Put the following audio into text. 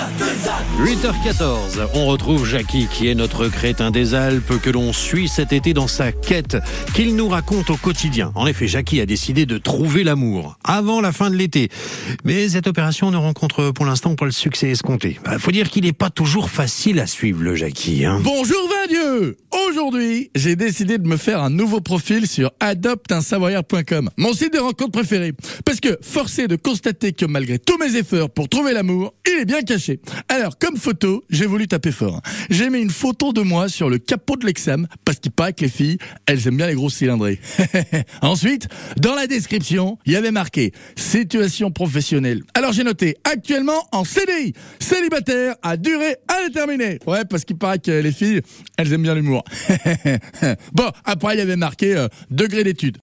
하나 둘 8h14, on retrouve Jackie qui est notre crétin des Alpes que l'on suit cet été dans sa quête qu'il nous raconte au quotidien. En effet, Jackie a décidé de trouver l'amour avant la fin de l'été. Mais cette opération ne rencontre pour l'instant pas le succès escompté. Il bah, faut dire qu'il n'est pas toujours facile à suivre le Jackie. Hein. Bonjour Dieu Aujourd'hui, j'ai décidé de me faire un nouveau profil sur adopteunsavoyard.com, mon site de rencontres préféré. Parce que forcé de constater que malgré tous mes efforts pour trouver l'amour, il est bien caché. Alors, comme photo, j'ai voulu taper fort. J'ai mis une photo de moi sur le capot de l'exam, parce qu'il paraît que les filles, elles aiment bien les grosses cylindrées. Ensuite, dans la description, il y avait marqué situation professionnelle. Alors j'ai noté actuellement en CDI, célibataire à durée indéterminée. Ouais, parce qu'il paraît que les filles, elles aiment bien l'humour. bon, après il y avait marqué euh, degré d'études.